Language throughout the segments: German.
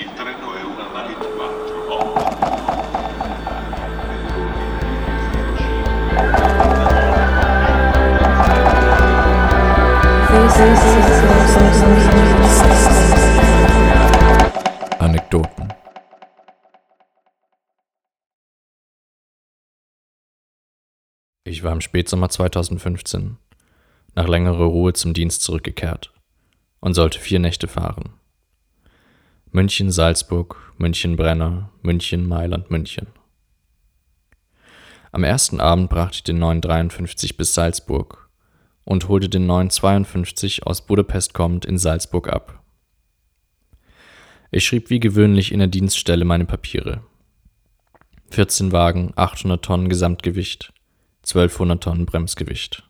Il treno è una Marit 4. Anekdoten. Ich war im Spätsommer 2015 nach längerer Ruhe zum Dienst zurückgekehrt und sollte vier Nächte fahren. München, Salzburg, München, Brenner, München, Mailand, München. Am ersten Abend brachte ich den 953 bis Salzburg und holte den 952 aus Budapest kommend in Salzburg ab. Ich schrieb wie gewöhnlich in der Dienststelle meine Papiere. 14 Wagen, 800 Tonnen Gesamtgewicht, 1200 Tonnen Bremsgewicht.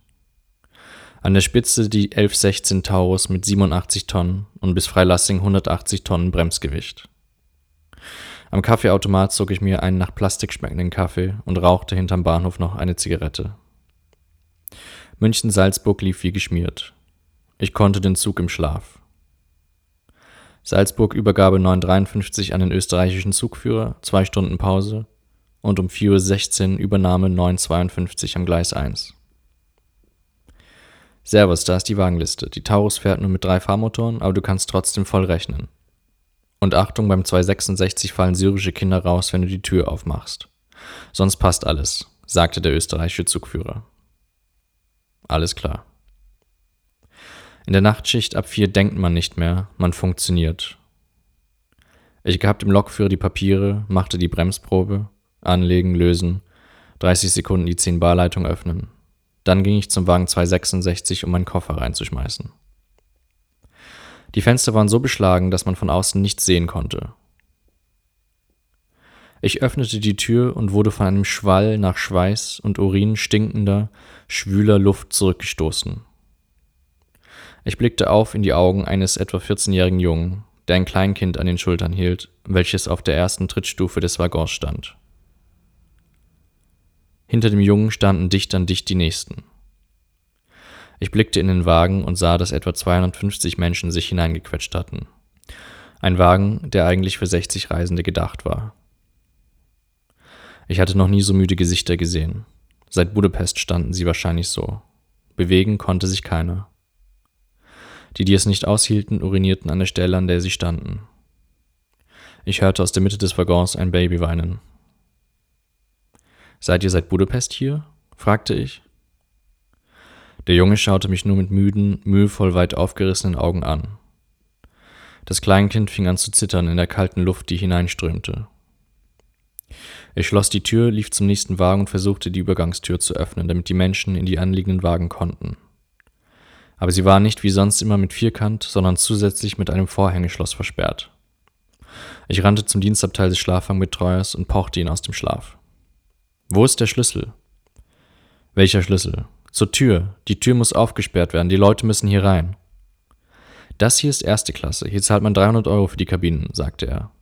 An der Spitze die 1116 Taurus mit 87 Tonnen und bis Freilassing 180 Tonnen Bremsgewicht. Am Kaffeeautomat zog ich mir einen nach Plastik schmeckenden Kaffee und rauchte hinterm Bahnhof noch eine Zigarette. München-Salzburg lief wie geschmiert. Ich konnte den Zug im Schlaf. Salzburg Übergabe 953 an den österreichischen Zugführer, zwei Stunden Pause und um 4.16 Uhr Übernahme 952 am Gleis 1. Servus, da ist die Wagenliste. Die Taurus fährt nur mit drei Fahrmotoren, aber du kannst trotzdem voll rechnen. Und Achtung, beim 266 fallen syrische Kinder raus, wenn du die Tür aufmachst. Sonst passt alles, sagte der österreichische Zugführer. Alles klar. In der Nachtschicht ab vier denkt man nicht mehr, man funktioniert. Ich gab dem Lokführer die Papiere, machte die Bremsprobe, anlegen, lösen, 30 Sekunden die 10 Bar Leitung öffnen. Dann ging ich zum Wagen 266, um meinen Koffer reinzuschmeißen. Die Fenster waren so beschlagen, dass man von außen nichts sehen konnte. Ich öffnete die Tür und wurde von einem Schwall nach Schweiß und Urin stinkender, schwüler Luft zurückgestoßen. Ich blickte auf in die Augen eines etwa 14-jährigen Jungen, der ein Kleinkind an den Schultern hielt, welches auf der ersten Trittstufe des Waggons stand. Hinter dem Jungen standen dicht an dicht die nächsten. Ich blickte in den Wagen und sah, dass etwa 250 Menschen sich hineingequetscht hatten. Ein Wagen, der eigentlich für 60 Reisende gedacht war. Ich hatte noch nie so müde Gesichter gesehen. Seit Budapest standen sie wahrscheinlich so. Bewegen konnte sich keiner. Die, die es nicht aushielten, urinierten an der Stelle, an der sie standen. Ich hörte aus der Mitte des Waggons ein Baby weinen. Seid ihr seit Budapest hier? fragte ich. Der Junge schaute mich nur mit müden, mühevoll weit aufgerissenen Augen an. Das Kleinkind fing an zu zittern in der kalten Luft, die hineinströmte. Ich schloss die Tür, lief zum nächsten Wagen und versuchte, die Übergangstür zu öffnen, damit die Menschen in die anliegenden Wagen konnten. Aber sie war nicht wie sonst immer mit Vierkant, sondern zusätzlich mit einem Vorhängeschloss versperrt. Ich rannte zum Dienstabteil des Schlafwagenbetreuers und pochte ihn aus dem Schlaf. Wo ist der Schlüssel? Welcher Schlüssel? Zur Tür. Die Tür muss aufgesperrt werden. Die Leute müssen hier rein. Das hier ist erste Klasse. Hier zahlt man 300 Euro für die Kabinen, sagte er.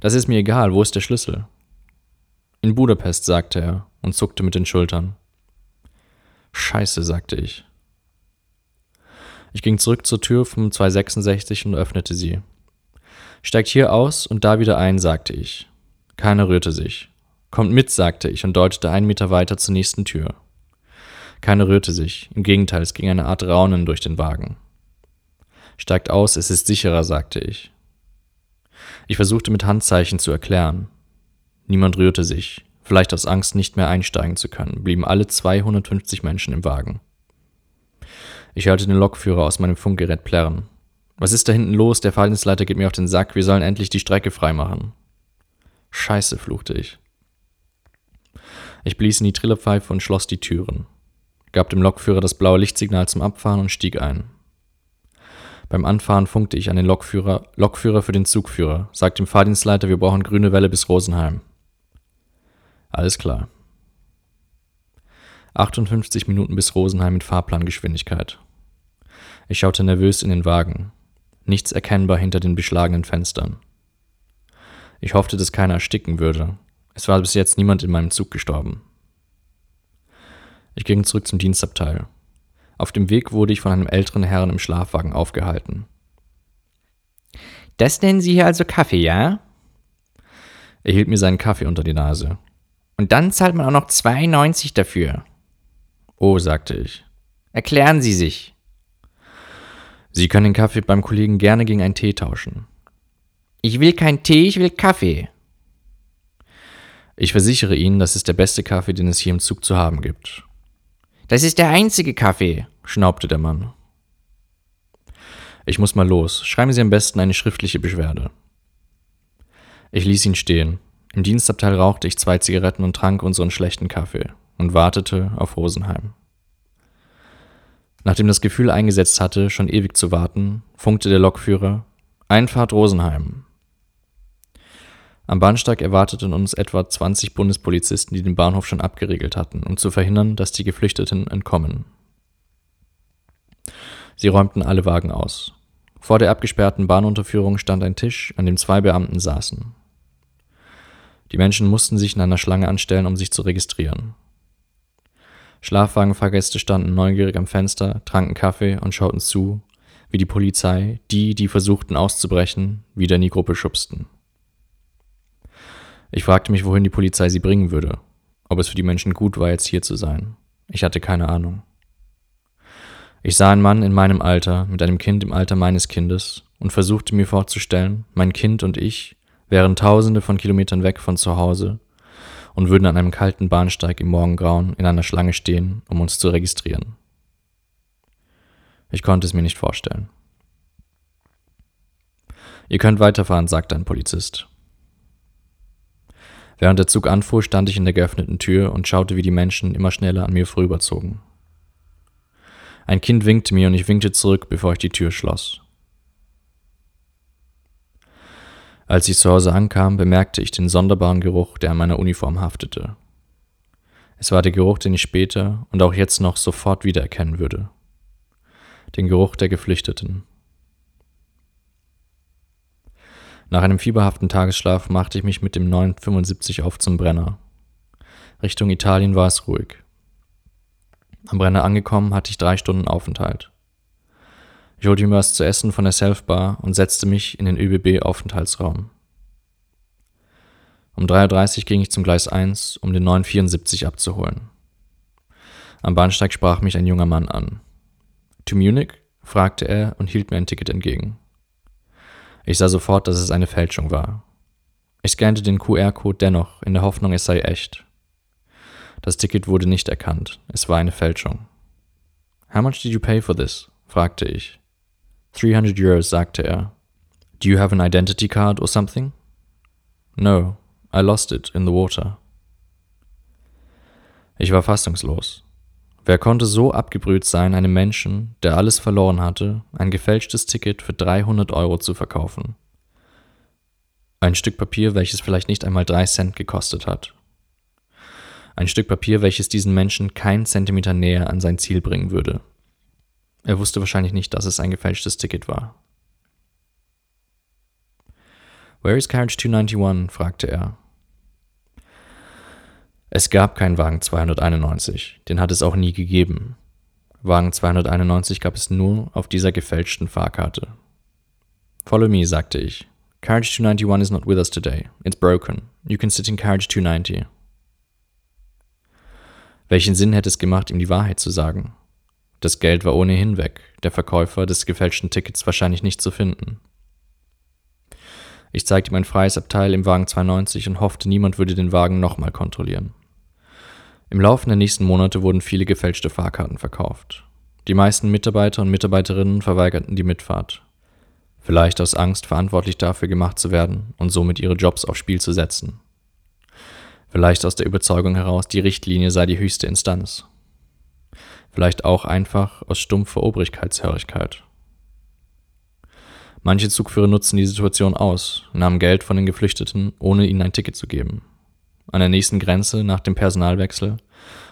Das ist mir egal. Wo ist der Schlüssel? In Budapest, sagte er und zuckte mit den Schultern. Scheiße, sagte ich. Ich ging zurück zur Tür vom 266 und öffnete sie. Steigt hier aus und da wieder ein, sagte ich. Keiner rührte sich. Kommt mit, sagte ich und deutete einen Meter weiter zur nächsten Tür. Keiner rührte sich, im Gegenteil, es ging eine Art Raunen durch den Wagen. Steigt aus, es ist sicherer, sagte ich. Ich versuchte mit Handzeichen zu erklären. Niemand rührte sich, vielleicht aus Angst, nicht mehr einsteigen zu können, blieben alle 250 Menschen im Wagen. Ich hörte den Lokführer aus meinem Funkgerät plärren. Was ist da hinten los? Der Fahrdienstleiter geht mir auf den Sack, wir sollen endlich die Strecke freimachen. Scheiße, fluchte ich. Ich blies in die Trillerpfeife und schloss die Türen, gab dem Lokführer das blaue Lichtsignal zum Abfahren und stieg ein. Beim Anfahren funkte ich an den Lokführer, Lokführer für den Zugführer, sagt dem Fahrdienstleiter, wir brauchen grüne Welle bis Rosenheim. Alles klar. 58 Minuten bis Rosenheim mit Fahrplangeschwindigkeit. Ich schaute nervös in den Wagen. Nichts erkennbar hinter den beschlagenen Fenstern. Ich hoffte, dass keiner ersticken würde, es war bis jetzt niemand in meinem Zug gestorben. Ich ging zurück zum Dienstabteil. Auf dem Weg wurde ich von einem älteren Herrn im Schlafwagen aufgehalten. Das nennen Sie hier also Kaffee, ja? Er hielt mir seinen Kaffee unter die Nase. Und dann zahlt man auch noch 2,90 dafür. Oh, sagte ich. Erklären Sie sich. Sie können den Kaffee beim Kollegen gerne gegen einen Tee tauschen. Ich will keinen Tee, ich will Kaffee. Ich versichere Ihnen, das ist der beste Kaffee, den es hier im Zug zu haben gibt. Das ist der einzige Kaffee, schnaubte der Mann. Ich muss mal los. Schreiben Sie am besten eine schriftliche Beschwerde. Ich ließ ihn stehen. Im Dienstabteil rauchte ich zwei Zigaretten und trank unseren schlechten Kaffee und wartete auf Rosenheim. Nachdem das Gefühl eingesetzt hatte, schon ewig zu warten, funkte der Lokführer Einfahrt Rosenheim. Am Bahnsteig erwarteten uns etwa 20 Bundespolizisten, die den Bahnhof schon abgeriegelt hatten, um zu verhindern, dass die Geflüchteten entkommen. Sie räumten alle Wagen aus. Vor der abgesperrten Bahnunterführung stand ein Tisch, an dem zwei Beamten saßen. Die Menschen mussten sich in einer Schlange anstellen, um sich zu registrieren. Schlafwagenfahrgäste standen neugierig am Fenster, tranken Kaffee und schauten zu, wie die Polizei die, die versuchten auszubrechen, wieder in die Gruppe schubsten. Ich fragte mich, wohin die Polizei sie bringen würde, ob es für die Menschen gut war, jetzt hier zu sein. Ich hatte keine Ahnung. Ich sah einen Mann in meinem Alter mit einem Kind im Alter meines Kindes und versuchte mir vorzustellen, mein Kind und ich wären tausende von Kilometern weg von zu Hause und würden an einem kalten Bahnsteig im Morgengrauen in einer Schlange stehen, um uns zu registrieren. Ich konnte es mir nicht vorstellen. Ihr könnt weiterfahren, sagte ein Polizist. Während der Zug anfuhr, stand ich in der geöffneten Tür und schaute, wie die Menschen immer schneller an mir vorüberzogen. Ein Kind winkte mir und ich winkte zurück, bevor ich die Tür schloss. Als ich zu Hause ankam, bemerkte ich den sonderbaren Geruch, der an meiner Uniform haftete. Es war der Geruch, den ich später und auch jetzt noch sofort wiedererkennen würde. Den Geruch der Geflüchteten. Nach einem fieberhaften Tagesschlaf machte ich mich mit dem 975 auf zum Brenner. Richtung Italien war es ruhig. Am Brenner angekommen hatte ich drei Stunden Aufenthalt. Ich holte mir was zu essen von der Selfbar und setzte mich in den ÖBB-Aufenthaltsraum. Um 3.30 Uhr ging ich zum Gleis 1, um den 974 abzuholen. Am Bahnsteig sprach mich ein junger Mann an. To Munich? fragte er und hielt mir ein Ticket entgegen. Ich sah sofort, dass es eine Fälschung war. Ich scannte den QR-Code dennoch, in der Hoffnung, es sei echt. Das Ticket wurde nicht erkannt. Es war eine Fälschung. How much did you pay for this? fragte ich. 300 Euros, sagte er. Do you have an identity card or something? No, I lost it in the water. Ich war fassungslos. Wer konnte so abgebrüht sein, einem Menschen, der alles verloren hatte, ein gefälschtes Ticket für 300 Euro zu verkaufen? Ein Stück Papier, welches vielleicht nicht einmal drei Cent gekostet hat. Ein Stück Papier, welches diesen Menschen keinen Zentimeter näher an sein Ziel bringen würde. Er wusste wahrscheinlich nicht, dass es ein gefälschtes Ticket war. Where is Carriage 291? fragte er. Es gab keinen Wagen 291, den hat es auch nie gegeben. Wagen 291 gab es nur auf dieser gefälschten Fahrkarte. Follow me, sagte ich. Carriage 291 is not with us today. It's broken. You can sit in Carriage 290. Welchen Sinn hätte es gemacht, ihm die Wahrheit zu sagen? Das Geld war ohnehin weg, der Verkäufer des gefälschten Tickets wahrscheinlich nicht zu finden. Ich zeigte mein freies Abteil im Wagen 290 und hoffte, niemand würde den Wagen nochmal kontrollieren. Im Laufe der nächsten Monate wurden viele gefälschte Fahrkarten verkauft. Die meisten Mitarbeiter und Mitarbeiterinnen verweigerten die Mitfahrt. Vielleicht aus Angst, verantwortlich dafür gemacht zu werden und somit ihre Jobs aufs Spiel zu setzen. Vielleicht aus der Überzeugung heraus, die Richtlinie sei die höchste Instanz. Vielleicht auch einfach aus stumpfer Obrigkeitshörigkeit. Manche Zugführer nutzten die Situation aus, nahmen Geld von den Geflüchteten, ohne ihnen ein Ticket zu geben. An der nächsten Grenze nach dem Personalwechsel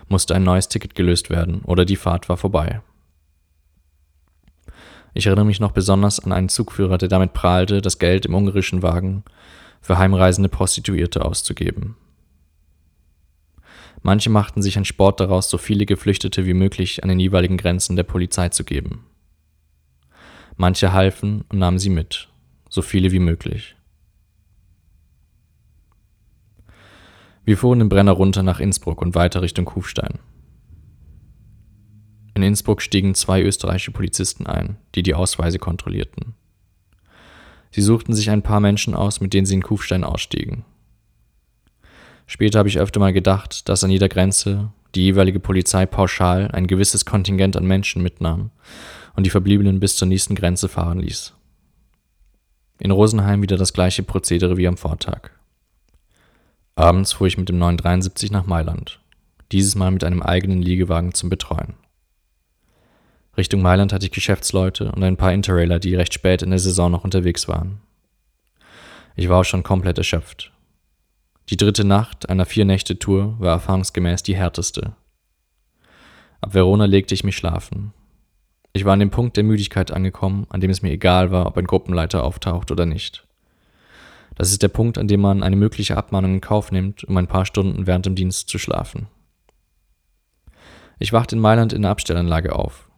musste ein neues Ticket gelöst werden oder die Fahrt war vorbei. Ich erinnere mich noch besonders an einen Zugführer, der damit prahlte, das Geld im ungarischen Wagen für heimreisende Prostituierte auszugeben. Manche machten sich ein Sport daraus, so viele Geflüchtete wie möglich an den jeweiligen Grenzen der Polizei zu geben. Manche halfen und nahmen sie mit. so viele wie möglich. Wir fuhren den Brenner runter nach Innsbruck und weiter Richtung Kufstein. In Innsbruck stiegen zwei österreichische Polizisten ein, die die Ausweise kontrollierten. Sie suchten sich ein paar Menschen aus, mit denen sie in Kufstein ausstiegen. Später habe ich öfter mal gedacht, dass an jeder Grenze die jeweilige Polizei pauschal ein gewisses Kontingent an Menschen mitnahm und die Verbliebenen bis zur nächsten Grenze fahren ließ. In Rosenheim wieder das gleiche Prozedere wie am Vortag. Abends fuhr ich mit dem 973 nach Mailand, dieses Mal mit einem eigenen Liegewagen zum Betreuen. Richtung Mailand hatte ich Geschäftsleute und ein paar Interrailer, die recht spät in der Saison noch unterwegs waren. Ich war auch schon komplett erschöpft. Die dritte Nacht einer Vier-Nächte-Tour war erfahrungsgemäß die härteste. Ab Verona legte ich mich schlafen. Ich war an dem Punkt der Müdigkeit angekommen, an dem es mir egal war, ob ein Gruppenleiter auftaucht oder nicht. Das ist der Punkt, an dem man eine mögliche Abmahnung in Kauf nimmt, um ein paar Stunden während dem Dienst zu schlafen. Ich wachte in Mailand in der Abstellanlage auf.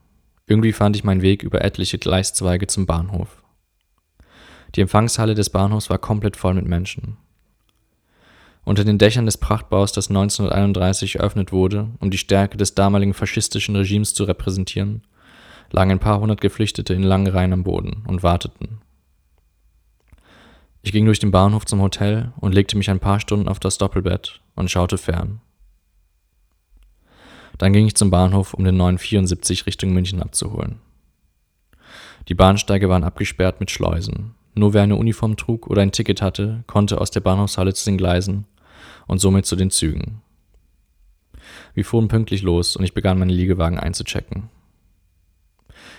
Irgendwie fand ich meinen Weg über etliche Gleiszweige zum Bahnhof. Die Empfangshalle des Bahnhofs war komplett voll mit Menschen. Unter den Dächern des Prachtbaus, das 1931 eröffnet wurde, um die Stärke des damaligen faschistischen Regimes zu repräsentieren, lagen ein paar hundert Geflüchtete in langen Reihen am Boden und warteten. Ich ging durch den Bahnhof zum Hotel und legte mich ein paar Stunden auf das Doppelbett und schaute fern. Dann ging ich zum Bahnhof, um den 974 Richtung München abzuholen. Die Bahnsteige waren abgesperrt mit Schleusen. Nur wer eine Uniform trug oder ein Ticket hatte, konnte aus der Bahnhofshalle zu den Gleisen und somit zu den Zügen. Wir fuhren pünktlich los und ich begann meine Liegewagen einzuchecken.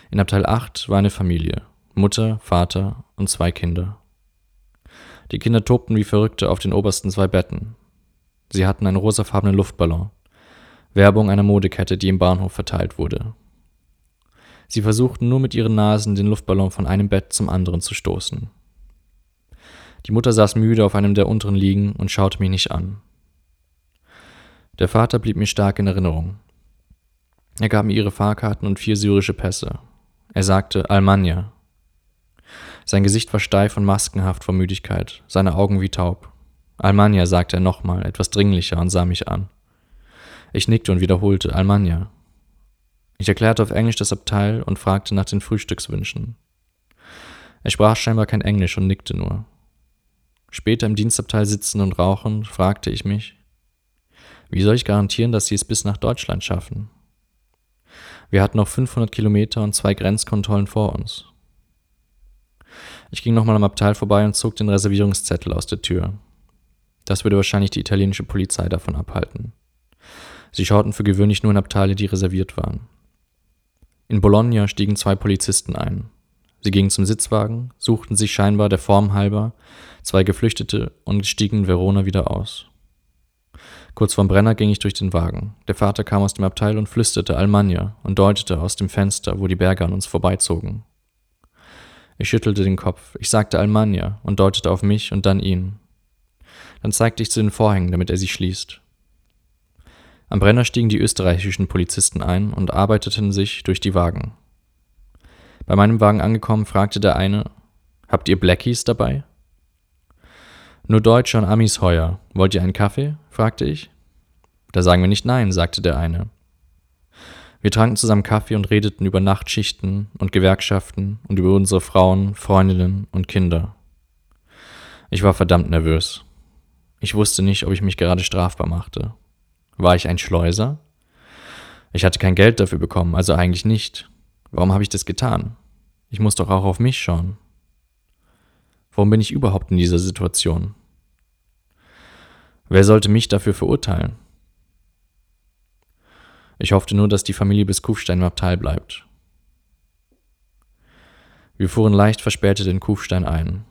In Abteil 8 war eine Familie, Mutter, Vater und zwei Kinder. Die Kinder tobten wie Verrückte auf den obersten zwei Betten. Sie hatten einen rosafarbenen Luftballon, Werbung einer Modekette, die im Bahnhof verteilt wurde. Sie versuchten nur mit ihren Nasen den Luftballon von einem Bett zum anderen zu stoßen. Die Mutter saß müde auf einem der unteren Liegen und schaute mich nicht an. Der Vater blieb mir stark in Erinnerung. Er gab mir ihre Fahrkarten und vier syrische Pässe. Er sagte Almanja. Sein Gesicht war steif und maskenhaft vor Müdigkeit, seine Augen wie taub. Almanja, sagte er nochmal, etwas dringlicher und sah mich an. Ich nickte und wiederholte Almanja. Ich erklärte auf Englisch das Abteil und fragte nach den Frühstückswünschen. Er sprach scheinbar kein Englisch und nickte nur. Später im Dienstabteil sitzen und rauchen, fragte ich mich, wie soll ich garantieren, dass sie es bis nach Deutschland schaffen? Wir hatten noch 500 Kilometer und zwei Grenzkontrollen vor uns. Ich ging nochmal am Abteil vorbei und zog den Reservierungszettel aus der Tür. Das würde wahrscheinlich die italienische Polizei davon abhalten. Sie schauten für gewöhnlich nur in Abteile, die reserviert waren. In Bologna stiegen zwei Polizisten ein. Sie gingen zum Sitzwagen, suchten sich scheinbar der Form halber zwei Geflüchtete und stiegen in Verona wieder aus. Kurz vorm Brenner ging ich durch den Wagen. Der Vater kam aus dem Abteil und flüsterte Almanja und deutete aus dem Fenster, wo die Berge an uns vorbeizogen. Ich schüttelte den Kopf. Ich sagte Almanja und deutete auf mich und dann ihn. Dann zeigte ich zu den Vorhängen, damit er sie schließt. Am Brenner stiegen die österreichischen Polizisten ein und arbeiteten sich durch die Wagen. Bei meinem Wagen angekommen, fragte der eine, Habt ihr Blackies dabei? Nur Deutsche und Amis heuer. Wollt ihr einen Kaffee? fragte ich. Da sagen wir nicht nein, sagte der eine. Wir tranken zusammen Kaffee und redeten über Nachtschichten und Gewerkschaften und über unsere Frauen, Freundinnen und Kinder. Ich war verdammt nervös. Ich wusste nicht, ob ich mich gerade strafbar machte. War ich ein Schleuser? Ich hatte kein Geld dafür bekommen, also eigentlich nicht. Warum habe ich das getan? Ich muss doch auch auf mich schauen. Warum bin ich überhaupt in dieser Situation? Wer sollte mich dafür verurteilen? Ich hoffte nur, dass die Familie bis Kufstein im Abteil bleibt. Wir fuhren leicht verspätet in Kufstein ein.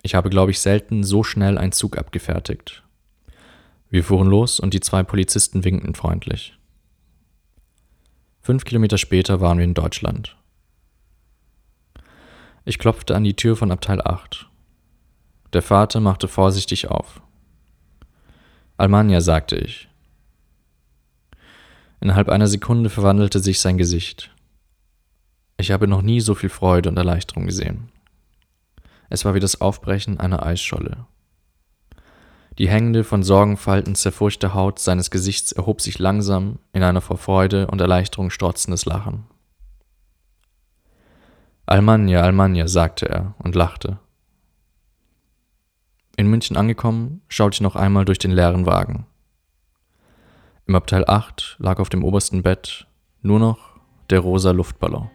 Ich habe, glaube ich, selten so schnell einen Zug abgefertigt. Wir fuhren los und die zwei Polizisten winkten freundlich. Fünf Kilometer später waren wir in Deutschland. Ich klopfte an die Tür von Abteil 8. Der Vater machte vorsichtig auf. Almanja, sagte ich. Innerhalb einer Sekunde verwandelte sich sein Gesicht. Ich habe noch nie so viel Freude und Erleichterung gesehen. Es war wie das Aufbrechen einer Eisscholle. Die hängende, von Sorgenfalten zerfurchte Haut seines Gesichts erhob sich langsam in einer vor Freude und Erleichterung strotzendes Lachen. Almanja, Almanja, sagte er und lachte. In München angekommen, schaute ich noch einmal durch den leeren Wagen. Im Abteil 8 lag auf dem obersten Bett nur noch der rosa Luftballon.